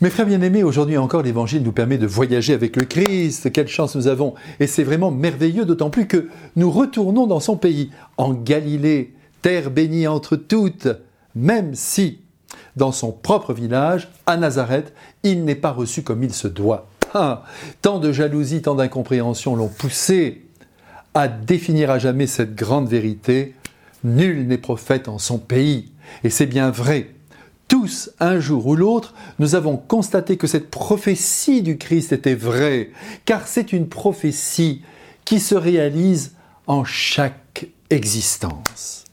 Mes frères bien-aimés, aujourd'hui encore, l'Évangile nous permet de voyager avec le Christ. Quelle chance nous avons. Et c'est vraiment merveilleux, d'autant plus que nous retournons dans son pays, en Galilée, terre bénie entre toutes, même si, dans son propre village, à Nazareth, il n'est pas reçu comme il se doit. Ah, tant de jalousie, tant d'incompréhension l'ont poussé à définir à jamais cette grande vérité. Nul n'est prophète en son pays. Et c'est bien vrai. Tous, un jour ou l'autre, nous avons constaté que cette prophétie du Christ était vraie, car c'est une prophétie qui se réalise en chaque existence.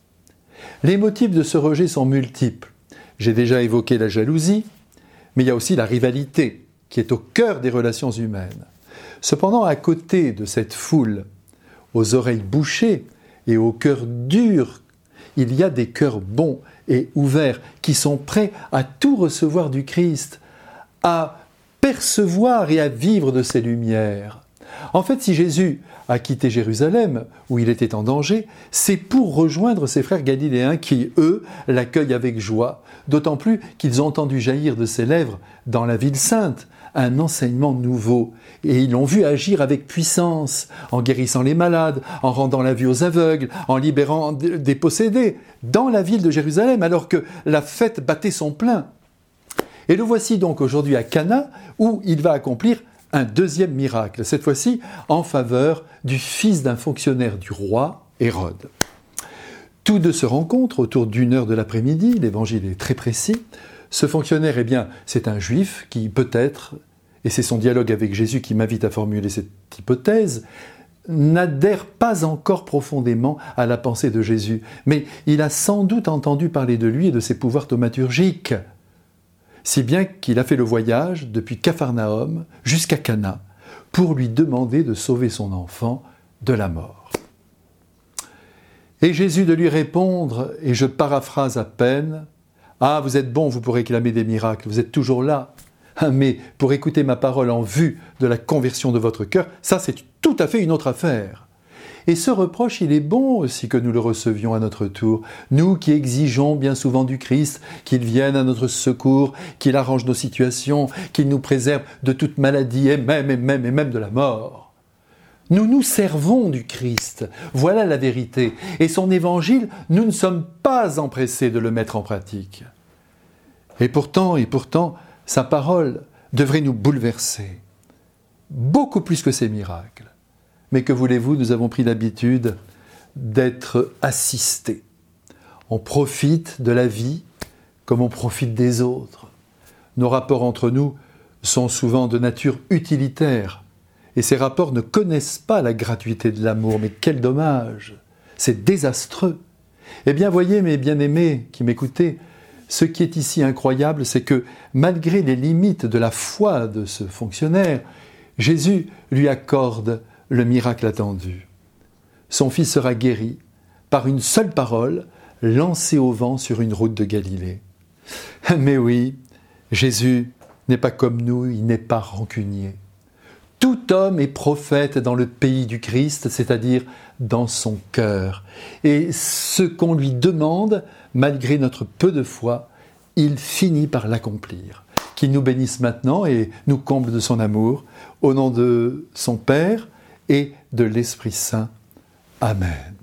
Les motifs de ce rejet sont multiples. J'ai déjà évoqué la jalousie, mais il y a aussi la rivalité, qui est au cœur des relations humaines. Cependant, à côté de cette foule, aux oreilles bouchées et au cœur dur, il y a des cœurs bons et ouverts, qui sont prêts à tout recevoir du Christ, à percevoir et à vivre de ses lumières. En fait, si Jésus a quitté Jérusalem, où il était en danger, c'est pour rejoindre ses frères galiléens qui, eux, l'accueillent avec joie, d'autant plus qu'ils ont entendu jaillir de ses lèvres, dans la ville sainte, un enseignement nouveau. Et ils l'ont vu agir avec puissance, en guérissant les malades, en rendant la vue aux aveugles, en libérant des possédés, dans la ville de Jérusalem, alors que la fête battait son plein. Et le voici donc aujourd'hui à Cana, où il va accomplir un deuxième miracle, cette fois-ci en faveur du fils d'un fonctionnaire du roi, Hérode. Tous deux se rencontrent autour d'une heure de l'après-midi, l'évangile est très précis, ce fonctionnaire, eh bien, c'est un juif qui peut-être, et c'est son dialogue avec Jésus qui m'invite à formuler cette hypothèse, n'adhère pas encore profondément à la pensée de Jésus, mais il a sans doute entendu parler de lui et de ses pouvoirs thaumaturgiques, si bien qu'il a fait le voyage depuis Capharnaüm jusqu'à Cana pour lui demander de sauver son enfant de la mort. Et Jésus de lui répondre, et je paraphrase à peine, ah, vous êtes bon, vous pourrez réclamer des miracles, vous êtes toujours là. Ah, mais pour écouter ma parole en vue de la conversion de votre cœur, ça c'est tout à fait une autre affaire. Et ce reproche, il est bon aussi que nous le recevions à notre tour, nous qui exigeons bien souvent du Christ qu'il vienne à notre secours, qu'il arrange nos situations, qu'il nous préserve de toute maladie et même et même et même de la mort. Nous nous servons du Christ. Voilà la vérité. Et son évangile, nous ne sommes pas empressés de le mettre en pratique. Et pourtant, et pourtant, sa parole devrait nous bouleverser. Beaucoup plus que ses miracles. Mais que voulez-vous, nous avons pris l'habitude d'être assistés. On profite de la vie comme on profite des autres. Nos rapports entre nous sont souvent de nature utilitaire et ces rapports ne connaissent pas la gratuité de l'amour, mais quel dommage C'est désastreux. Eh bien, voyez, mes bien-aimés qui m'écoutez, ce qui est ici incroyable, c'est que malgré les limites de la foi de ce fonctionnaire, Jésus lui accorde le miracle attendu. Son fils sera guéri par une seule parole lancée au vent sur une route de Galilée. Mais oui, Jésus n'est pas comme nous, il n'est pas rancunier. Tout homme est prophète dans le pays du Christ, c'est-à-dire dans son cœur. Et ce qu'on lui demande, malgré notre peu de foi, il finit par l'accomplir. Qu'il nous bénisse maintenant et nous comble de son amour, au nom de son Père et de l'Esprit Saint. Amen.